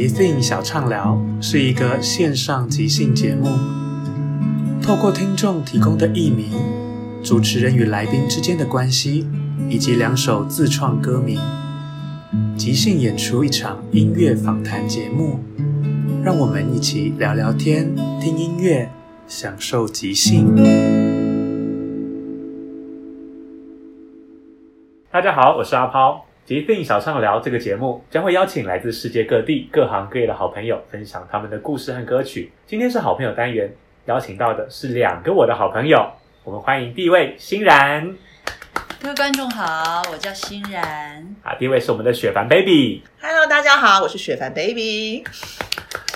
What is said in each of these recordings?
即兴小畅聊是一个线上即兴节目，透过听众提供的艺名、主持人与来宾之间的关系，以及两首自创歌名，即兴演出一场音乐访谈节目。让我们一起聊聊天、听音乐，享受即兴。大家好，我是阿抛。即兴小畅聊这个节目将会邀请来自世界各地各行各业的好朋友，分享他们的故事和歌曲。今天是好朋友单元，邀请到的是两个我的好朋友。我们欢迎第一位欣然，各位观众好，我叫欣然。啊，第一位是我们的雪凡 baby。Hello，大家好，我是雪凡 baby。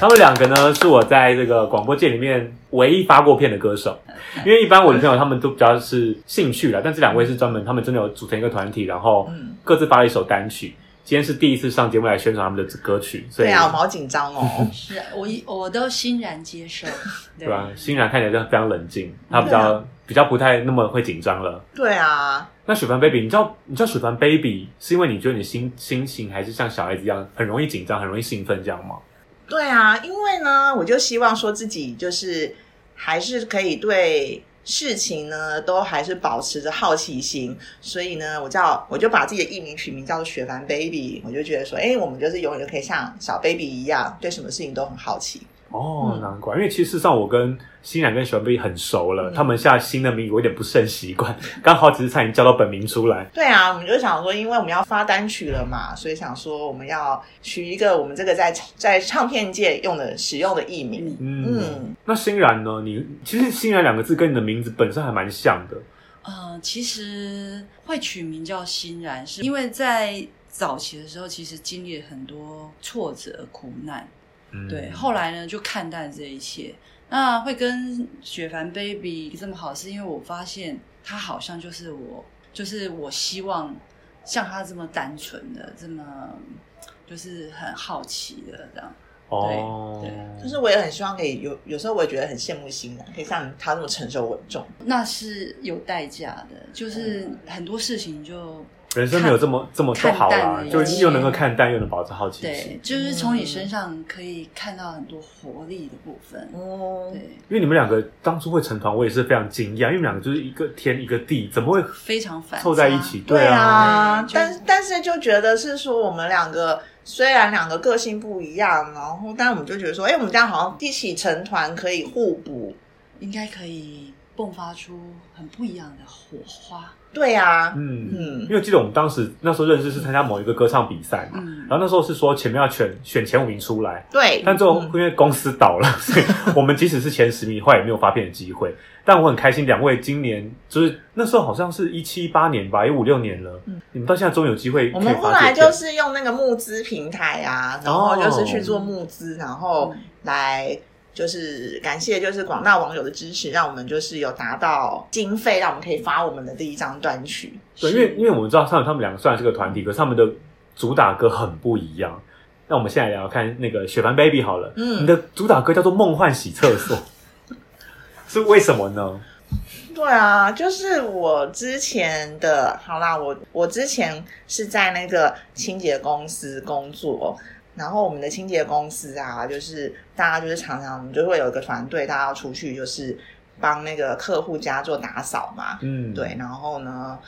他们两个呢，是我在这个广播界里面唯一发过片的歌手。因为一般我的朋友他们都比较是兴趣啦，但这两位是专门，他们真的有组成一个团体，然后嗯各自发了一首单曲。今天是第一次上节目来宣传他们的歌曲，所以对啊，我们好紧张哦。是啊我一我都欣然接受，对 对吧？欣然看起来就非常冷静，他比较、啊比较不太那么会紧张了。对啊，那雪凡 baby，你知道你知道雪凡 baby 是因为你觉得你心心情还是像小孩子一样很容易紧张、很容易兴奋这样吗？对啊，因为呢，我就希望说自己就是还是可以对事情呢都还是保持着好奇心，所以呢，我叫我就把自己的艺名取名叫做雪凡 baby，我就觉得说，哎，我们就是永远就可以像小 baby 一样，对什么事情都很好奇。哦，嗯难怪，因为其实事实上我跟欣然跟雪凡 baby 很熟了，嗯他们下新的名我有点不是很习惯，刚好只是差点叫到本名出来。对啊，我们就想说，因为我们要发单曲了嘛，所以想说我们要取一个我们这个在在唱片界用的使用的艺名。嗯，嗯，那欣然呢？你其实欣然两个字跟你的名字本身还蛮像的。呃，其实会取名叫欣然，是因为在早期的时候，其实经历了很多挫折、苦难，嗯，对，后来呢就看淡这一切。那会跟雪凡 baby 这么好，是因为我发现他好像就是我，就是我希望像他这么单纯的，这么就是很好奇的这样。哦，对就是我也很希望可以有，有时候我也觉得很羡慕欣然，可以像他那么成熟稳重。那是有代价的，就是嗯很多事情就人生没有这么这么都好看啦，就又能够看淡，又能保持好奇对心。，就是从你身上可以看到很多活力的部分。哦，对，因为你们两个当初会成团，我也是非常惊讶，因为你们两个就是一个天一个地，怎么会非常反凑在一起？对啊，啊，但但是就觉得是说我们两个虽然两个个性不一样，然后但我们就觉得说，哎，我们这样好像一起成团可以互补。应该可以迸发出很不一样的火花。对啊，嗯嗯。因为记得我们当时那时候认识是参加某一个歌唱比赛嘛，嗯。然后那时候是说前面要选选前五名出来，对，但最后嗯因为公司倒了，所以我们即使是前十名，后来也没有发片的机会。但我很开心，两位今年就是那时候好像是一七一八年吧，也五六年了，你们到现在终于有机会我们后来就是用那个募资平台啊，然后就是去做募资，然后嗯来就是感谢就是广大网友的支持，让我们就是有达到经费，让我们可以发我们的第一张单曲。对，因为因为我们知道他们他们两个虽然是个团体，可是他们的主打歌很不一样。那我们现在聊聊看那个雪凡 baby 好了，嗯你的主打歌叫做《梦幻洗厕所》，是为什么呢？对啊，就是我之前的，好啦，我我之前是在那个清洁公司工作，然后我们的清洁公司啊，就是大家就是常常我们就会有一个团队，大家要出去就是帮那个客户家做打扫嘛，嗯，对，然后呢，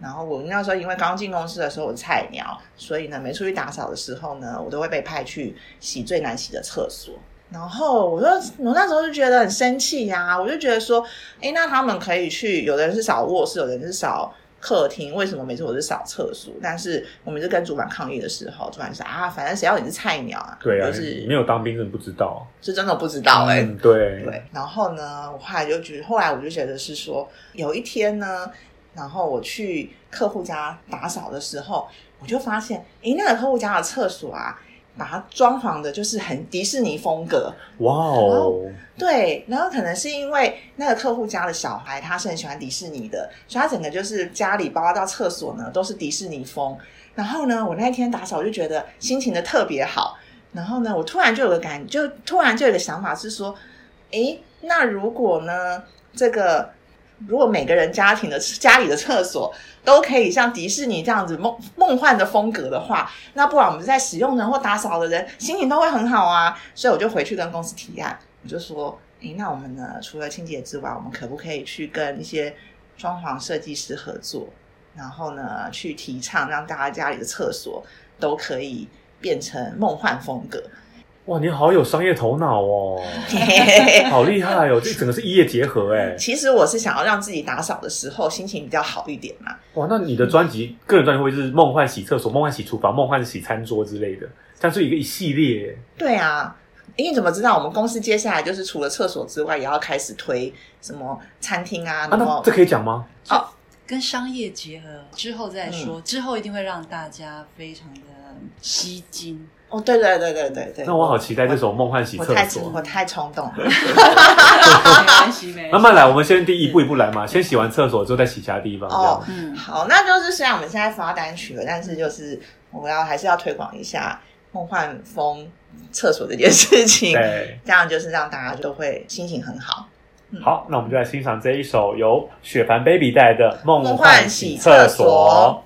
然后我那时候因为刚进公司的时候我是菜鸟，所以呢，没出去打扫的时候呢，我都会被派去洗最难洗的厕所。然后我就我那时候就觉得很生气呀、我就觉得说，哎，那他们可以去，有的人是扫卧室，有的人是扫客厅，为什么每次我是扫厕所？但是我们是跟主管抗议的时候，主管说啊，反正谁要你是菜鸟啊，对啊，就是没有当兵真的不知道。是真的不知道哎、嗯，对，对，然后呢，我后来就觉得，后来我就觉得是说，有一天呢，然后我去客户家打扫的时候，我就发现，诶，那个客户家的厕所啊，把它装潢的就是很迪士尼风格，哇哦，对，然后可能是因为那个客户家的小孩他是很喜欢迪士尼的，所以他整个就是家里包括到厕所呢都是迪士尼风。然后呢，我那一天打扫我就觉得心情的特别好。然后呢，我突然就有个感，就突然就有个想法是说，诶，那如果呢，这个如果每个人家庭的家里的厕所都可以像迪士尼这样子梦梦幻的风格的话，那不然我们在使用人或打扫的人心情都会很好啊。所以我就回去跟公司提案，我就说，诶，那我们呢，除了清洁之外，我们可不可以去跟一些装潢设计师合作，然后呢，去提倡让大家家里的厕所都可以变成梦幻风格。哇，你好有商业头脑哦，好厉害哦，这整个是一夜结合哎。其实我是想要让自己打扫的时候心情比较好一点嘛。哇，那你的专辑个人专辑会是梦幻洗厕所、梦幻洗厨房、梦幻洗餐桌之类的，像是一个一系列。对啊，因为你怎么知道我们公司接下来就是除了厕所之外，也要开始推什么餐厅啊，啊，然后那这可以讲吗？哦跟商业结合之后再说，嗯之后一定会让大家非常的吸睛。哦，对对对对对对，那我好期待这首《梦幻洗厕所我》。太冲动了。没关系，没关系。慢慢来，我们先第一步一步来嘛，先洗完厕所之后再洗其他地方。哦，嗯，好，那就是虽然我们现在发单曲了，但是就是我要还是要推广一下梦幻风厕所这件事情，对，这样就是让大家都会心情很好。好，那我们就来欣赏这一首由雪凡 baby 带来的《梦梦幻幻洗厕所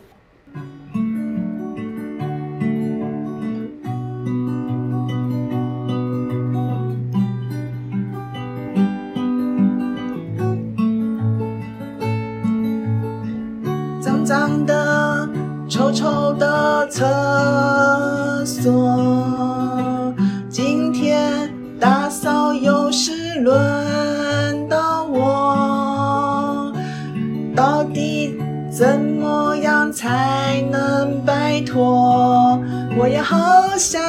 厕所，今天打扫又是轮到我，到底怎么样才能摆脱？我也好想，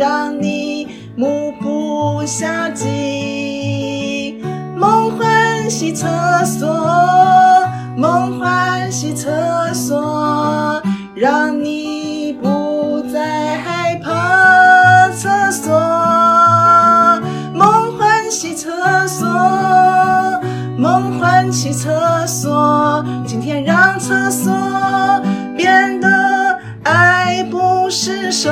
让你目不暇接。梦幻洗厕所，梦幻洗厕所，让你不再害怕厕所。梦幻洗厕所，梦幻洗厕所，今天让厕所变得爱不释手。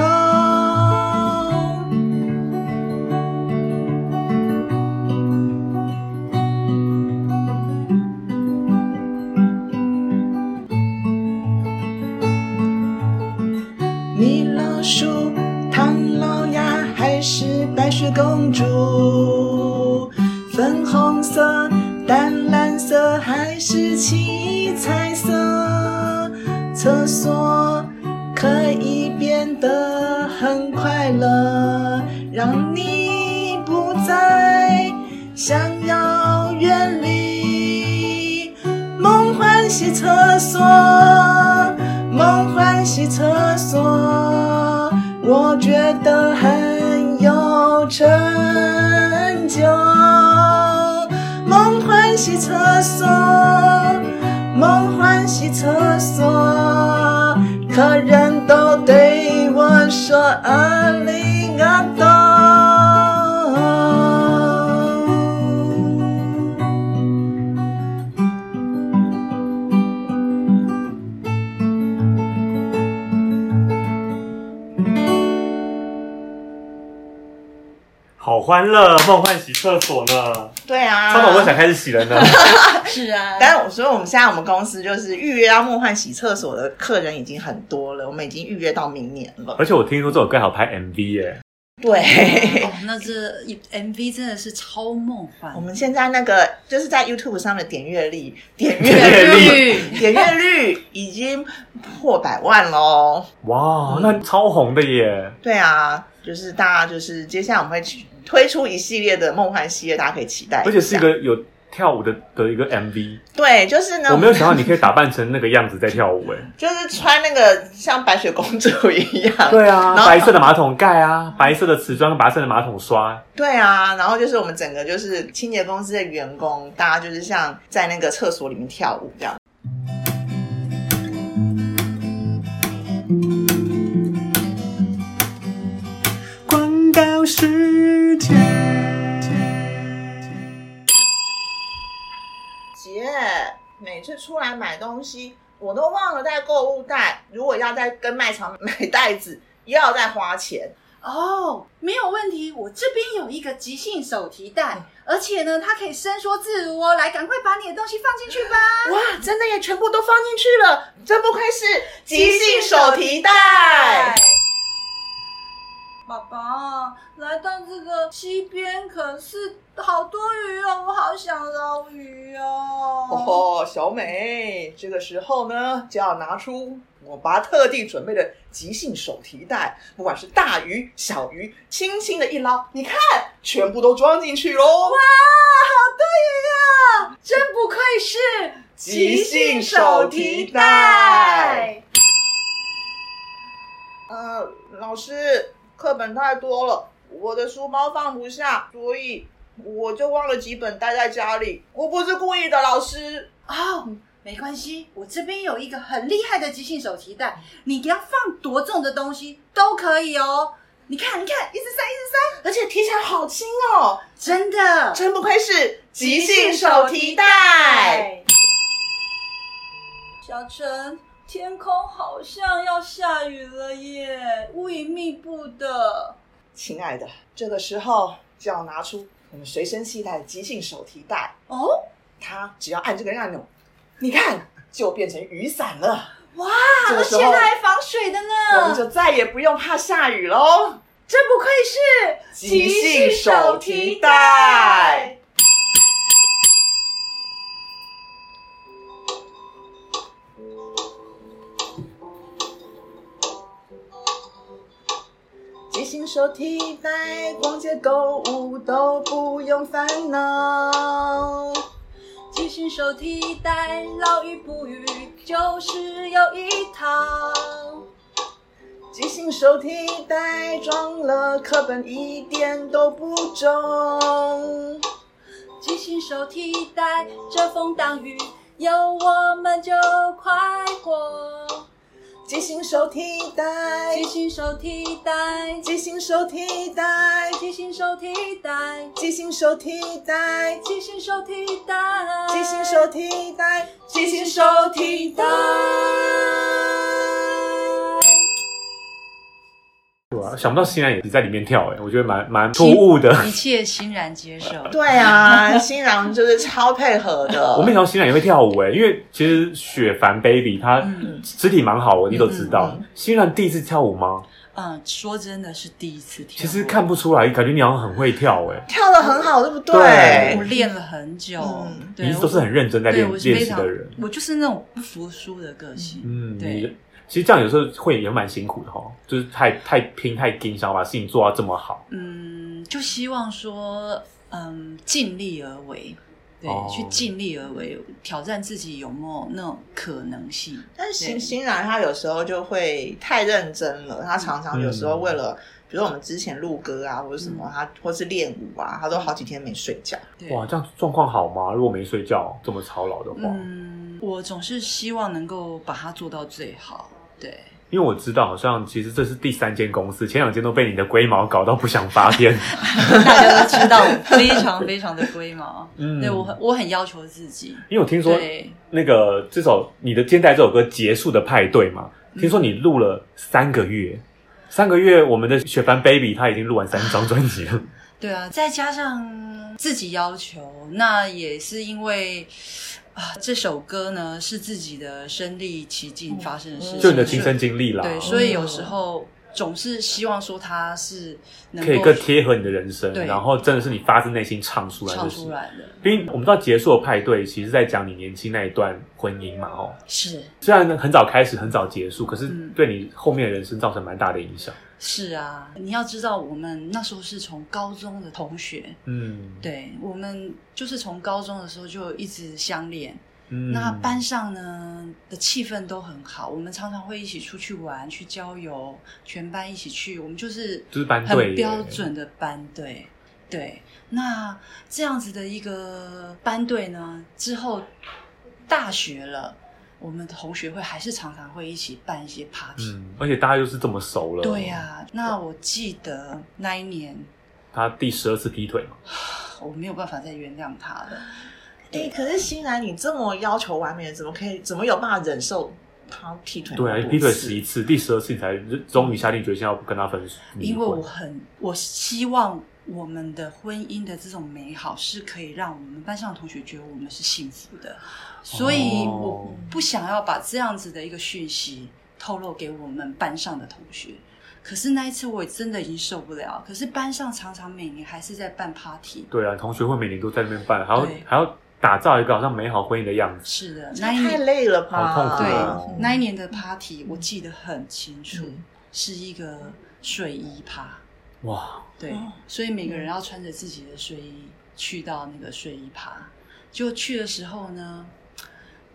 彩色？厕所可以变得很快乐，让你不再想要远离。梦幻洗厕所，梦幻洗厕所，我觉得很有成就。梦幻洗厕所，梦幻洗厕所，客人欢乐，梦幻洗厕所呢，对啊，超早都想开始洗了呢。是啊，但是我说，我们现在我们公司就是预约到梦幻洗厕所的客人已经很多了，我们已经预约到明年了。而且我听说这首歌好拍 MV 耶，对，哦，那这 MV 真的是超梦幻我。们现在那个就是在 YouTube 上的点阅率，点阅率点阅率已经破百万喽。哇，那超红的耶！对啊，就是大家就是接下来我们会去推出一系列的梦幻系列，大家可以期待。而且是一个有跳舞的的一个 MV，对，就是呢，我没有想到你可以打扮成那个样子在跳舞哎。就是穿那个像白雪公主一样。对啊，然白色的马桶盖啊，白色的瓷砖，白色的马桶刷，对啊，然后就是我们整个就是清洁公司的员工，大家就是像在那个厕所里面跳舞这样。姐，每次出来买东西，我都忘了带购物袋。如果要再跟卖场买袋子，又要再花钱。哦，没有问题，我这边有一个即兴手提袋，而且呢，它可以伸缩自如哦。来，赶快把你的东西放进去吧。哇，真的也全部都放进去了，真不愧是即兴手提袋。爸爸，来到这个溪边，可是好多鱼哦，我好想捞鱼哦。哦，小美，这个时候呢，就要拿出我爸特地准备的即兴手提袋，不管是大鱼、小鱼，轻轻的一捞，你看，全部都装进去喽。哇，好多鱼啊！真不愧是即兴手提袋。呃，老师，课本太多了，我的书包放不下，所以我就忘了几本带在家里。我不是故意的，老师。哦，没关系，我这边有一个很厉害的即兴手提袋，你要放多重的东西都可以哦。你看，你看，一直塞，一直塞，而且提起来好轻哦，真的。真不愧是即兴手提袋。小陈，天空好像要下雨了耶，乌云密布的。亲爱的，这个时候就要拿出我们随身携带的即兴手提袋，哦，它只要按这个按钮，你看就变成雨伞了。哇，而这个时候且它还防水的呢，我们就再也不用怕下雨喽。真不愧是即兴手提袋。即兴手提袋，逛街购物都不用烦恼。即兴手提袋，捞鱼不鱼就是有一套。即兴手提袋装了课本一点都不重。即兴手提袋，遮风挡雨，有我们就快活。即兴手提袋即，兴手提袋，即兴手提袋，即兴手提袋，即兴手提袋，即兴手提袋，即兴手提袋，即兴手提袋。对啊，想不到欣然也是在里面跳哎，我觉得蛮蛮突兀的。一切欣然接受。对啊，新郎就是超配合的。我没想到欣然也会跳舞哎，因为其实雪凡 baby 她嗯肢体蛮好的，你都知道嗯嗯。欣然第一次跳舞吗？嗯，说真的是第一次跳。其实看不出来，感觉你好像很会跳哎，跳的很好，对不对我练了很久，嗯对你一直都是很认真在对练练习的人。我就是那种不服输的个性。嗯，对你其实这样有时候会也蛮辛苦的哈，就是太太拼太拼，想要把事情做到这么好。嗯，就希望说，嗯，尽力而为，对，哦去尽力而为，挑战自己有没有那种可能性。但是对欣欣然他有时候就会太认真了，他常常有时候为了，比如我们之前录歌啊，或者什么，他或是练舞啊，他都好几天没睡觉。哇，这样状况好吗？如果没睡觉这么操劳的话，嗯，我总是希望能够把它做到最好。对，因为我知道好像其实这是第三间公司，前两间都被你的龟毛搞到不想发片。大家都知道非常非常的龟毛。嗯对我很我很要求自己。因为我听说对，那个这首你的《肩带》这首歌结束的派对嘛，听说你录了三个月，三个月我们的雪凡 baby 他已经录完三张专辑了。对啊，再加上自己要求，那也是因为啊，这首歌呢是自己的身历其境发生的事情，就你的亲身经历啦，对，所以有时候总是希望说它是能可以更贴合你的人生，对。然后真的是你发自内心唱出来的事。唱出。来的，因为我们知道结束的派对，其实在讲你年轻那一段婚姻嘛，哦，是。虽然很早开始，很早结束，可是嗯。对你后面的人生造成蛮大的影响。是啊，你要知道，我们那时候是从高中的同学，嗯，对我们就是从高中的时候就一直相恋，嗯。那班上呢的气氛都很好，我们常常会一起出去玩、去郊游，全班一起去，我们就是就是班队很标准的班队。对，那这样子的一个班队呢，之后大学了，我们的同学会还是常常会一起办一些 party。嗯，而且大家又是这么熟了，对呀、那我记得那一年他第十二次劈腿嘛，我没有办法再原谅他了。哎、可是欣然你这么要求完美，怎么可以？怎么有办法忍受他劈腿对啊，多劈腿次十一次，第十二次你才终于下定决心要跟他分手，因为我很，我希望我们的婚姻的这种美好是可以让我们班上的同学觉得我们是幸福的，所以哦我不想要把这样子的一个讯息透露给我们班上的同学。可是那一次我真的已经受不了，可是班上常常每年还是在办 party。对啊，同学会每年都在那边办，还要对还要打造一个好像美好婚姻的样子。是的，那一年累了吧？好痛苦对哦那一年的 party 我记得很清楚，嗯是一个睡衣趴。哇，对，哦所以每个人要穿着自己的睡衣去到那个睡衣趴。就去的时候呢，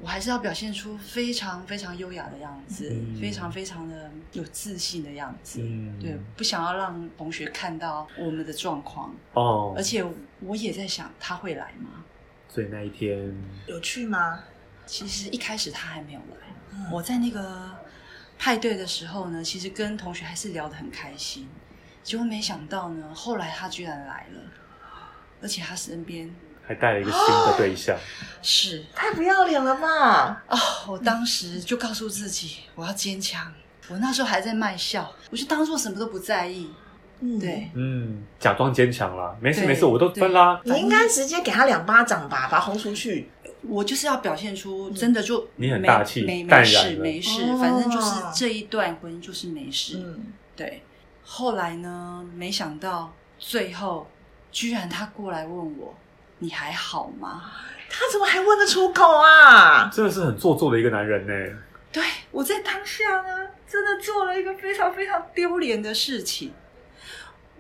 我还是要表现出非常非常优雅的样子，嗯非常非常的有自信的样子。嗯对，不想要让同学看到我们的状况，哦而，且我也在想他会来吗？所以那一天有去吗？其实一开始他还没有来，嗯我在那个派对的时候呢，其实跟同学还是聊得很开心。结果没想到呢，后来他居然来了，而且他身边还带了一个新的对象，是太不要脸了吧！哦、我当时就告诉自己，我要坚强。我那时候还在卖笑，我就当做什么都不在意。嗯，对，嗯，假装坚强啦，没事对没事，我都分啦。你应该直接给他两巴掌吧，把他轰出去。我就是要表现出真的就你很没大气没淡然没事了没事，哦反正就是这一段婚姻就是没事。嗯，对，后来呢，没想到最后居然他过来问我：“你还好吗他怎么还问得出口啊？真的是很做作的一个男人呢。？”对我在当下呢，真的做了一个非常非常丢脸的事情。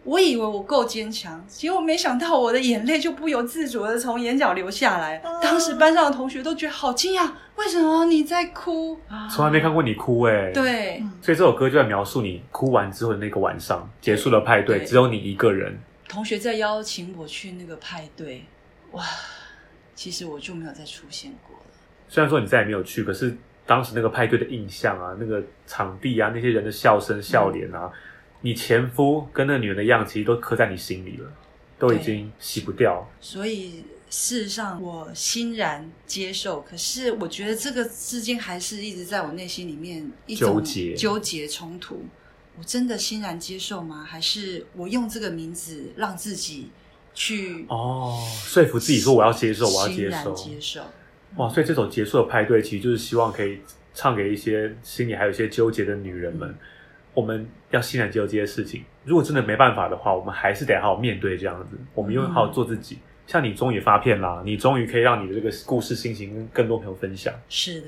我以为我够坚强，结果没想到我的眼泪就不由自主的从眼角流下来。哦当时班上的同学都觉得好惊讶，为什么你在哭？从来没看过你哭哎。，对，所以这首歌就在描述你哭完之后的那个晚上，结束了派，对只有你一个人。同学在邀请我去那个派对，哇，其实我就没有再出现过了。虽然说你再也没有去，可是当时那个派对的印象啊，那个场地啊，那些人的笑声、笑脸啊，你前夫跟那个女人的样，其实都刻在你心里了，都已经洗不掉。所以事实上，我欣然接受。可是我觉得这个之间还是一直在我内心里面一种纠结纠结冲突。我真的欣然接受吗？还是我用这个名字让自己去哦，说服自己说我要接受，我要接受。接受？哇，所以这首结束的派对，其实就是希望可以唱给一些心里还有一些纠结的女人们，我们要欣然接受这些事情。如果真的没办法的话，我们还是得好好面对这样子。我们用好好做自己。像你终于发片啦，你终于可以让你的这个故事心情跟更多朋友分享。是的，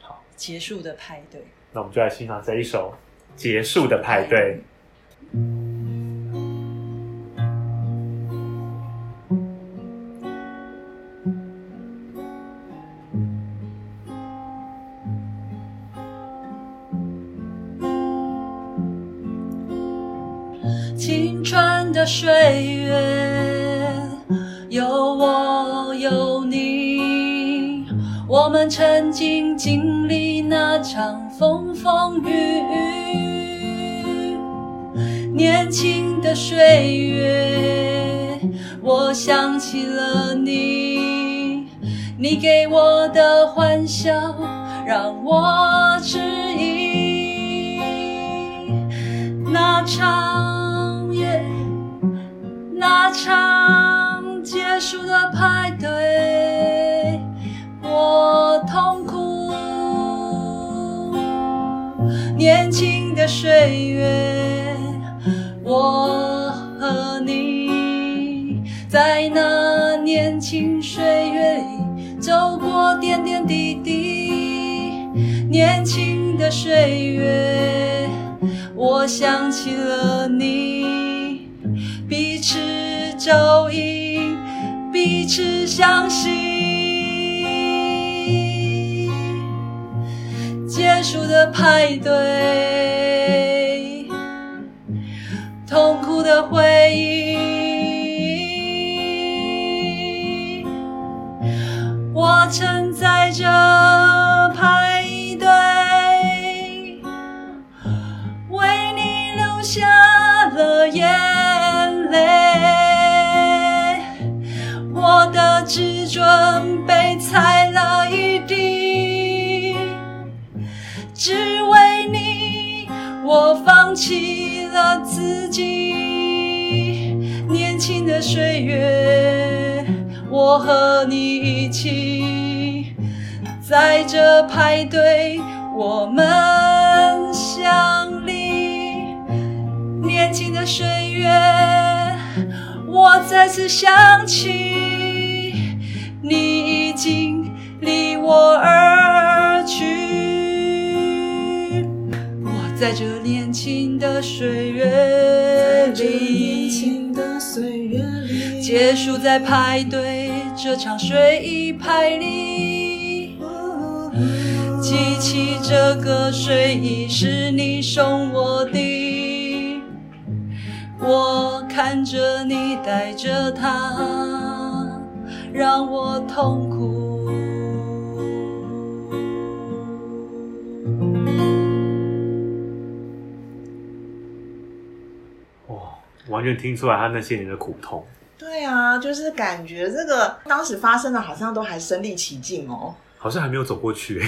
好，结束的派对。那我们就来欣赏这一首《结束的派对》。青的岁月，有我有你，我们曾经经历那场风风雨雨。年轻的岁月，我想起了你，你给我的欢笑让我指引那场的派对，我痛苦。年轻的岁月，我和你在那年轻岁月里走过点点滴滴。年轻的岁月，我想起了你。彼此照应，彼此相信。结束的派对，痛苦的回忆，我曾在着准备踩了一地，只为你，我放弃了自己。年轻的岁月，我和你一起，在这派对，我们相离。年轻的岁月，我再次想起，你已经离我而去。我在这年轻的岁月里，结束在派对这场睡衣派里。记起这个睡衣是你送我的，我看着你带着它，让我痛苦。哇，完全听出来他那些年的苦痛。对啊，就是感觉这个当时发生的，好像都还身临其境哦。好像还没有走过去，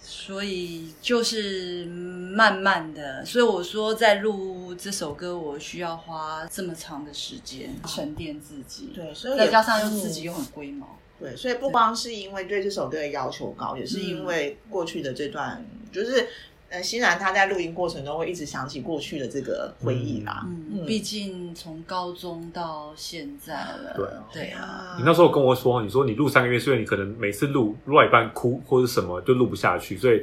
所以就是慢慢的，所以我说在录这首歌，我需要花这么长的时间沉淀自己，对，所以再加上又自己又很龟毛，对，所以不光是因为对这首歌的要求高，也是因为过去的这段，就是呃，欣然他在录音过程中会一直想起过去的这个回忆啦。嗯，毕竟从高中到现在了，对啊对啊，你那时候跟我说，你说你录三个月，所以你可能每次录录到一半哭或者什么就录不下去，所以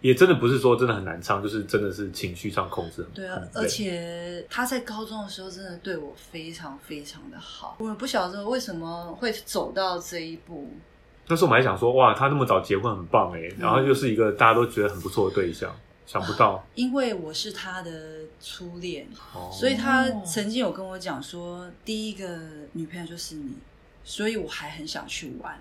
也真的不是说真的很难唱，就是真的是情绪上控制很对啊而且他在高中的时候真的对我非常非常的好，我不晓得为什么会走到这一步，那时候我们还想说，哇，他那么早结婚很棒哎，然后又是一个大家都觉得很不错的对象，想不到，因为我是他的初恋，哦所以他曾经有跟我讲说，第一个女朋友就是你，所以我还很想去玩。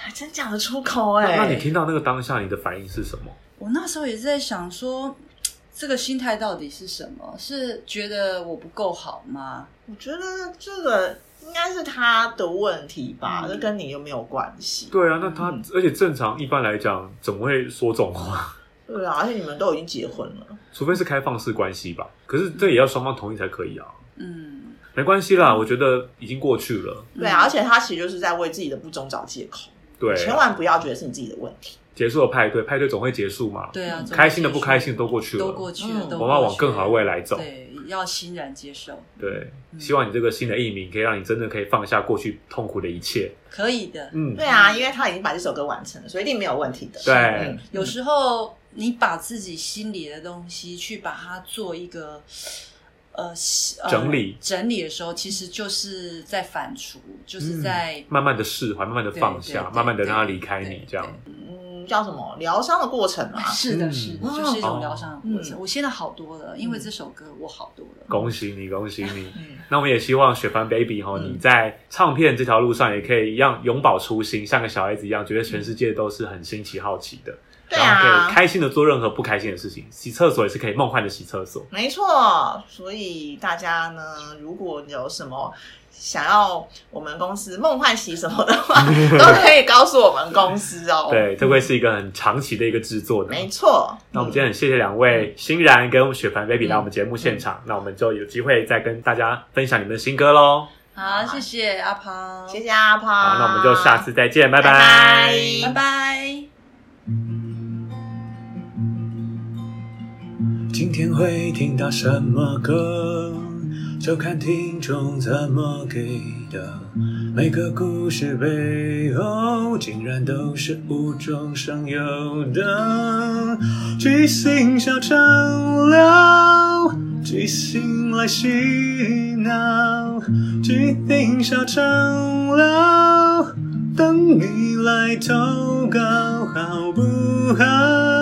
还真讲得出口哎、那那你听到那个当下，你的反应是什么？我那时候也是在想说，这个心态到底是什么？是觉得我不够好吗？我觉得这个应该是他的问题吧，嗯这跟你又没有关系。对啊，那他、嗯而且正常一般来讲，怎么会说这种话？对啊，而且你们都已经结婚了，除非是开放式关系吧。可是这也要双方同意才可以啊。嗯，没关系啦，我觉得已经过去了。对啊，而且他其实就是在为自己的不忠找借口，对，千万不要觉得是你自己的问题。结束了派对，派对总会结束嘛，对啊，开心的不开心的都过去了，都过去了，我们要往更好的未来走。对，要欣然接受，对，嗯希望你这个新的艺名可以让你真的可以放下过去痛苦的一切。可以的。嗯，对啊，因为他已经把这首歌完成了，所以一定没有问题的。对。嗯有时候你把自己心里的东西去把它做一个整理整理的时候，其实就是在反刍，就是在、慢慢的释怀，慢慢的放下，慢慢的让他离开你，这样。嗯，叫什么疗伤的过程啊？是的，嗯是的，哦就是一种疗伤的过程。嗯我现在好多了，因为这首歌我好多了。恭喜你，恭喜你！嗯那我们也希望雪凡 baby 哈，嗯你在唱片这条路上也可以一样永葆初心，像个小孩子一样，觉得全世界都是很新奇好奇的，对然后可啊以，开心的做任何不开心的事情。洗厕所也是可以梦幻的洗厕所。没错。所以大家呢，如果有什么想要我们公司梦幻洗什么的话，都可以告诉我们公司哦。对，这会是一个很长期的一个制作的。没错。那我们今天很谢谢两位欣然跟雪凡 baby 嗯来我们节目现场，那我们就有机会再跟大家分享你们的新歌喽。好，谢谢阿胖，谢谢阿胖。好，那我们就下次再见，拜拜拜拜拜。今天会听到什么歌，就看听众怎么给的。每个故事背后，竟然都是无中生有的。即兴小畅聊，即兴来洗脑，即兴小畅聊，等你来投稿，好不好？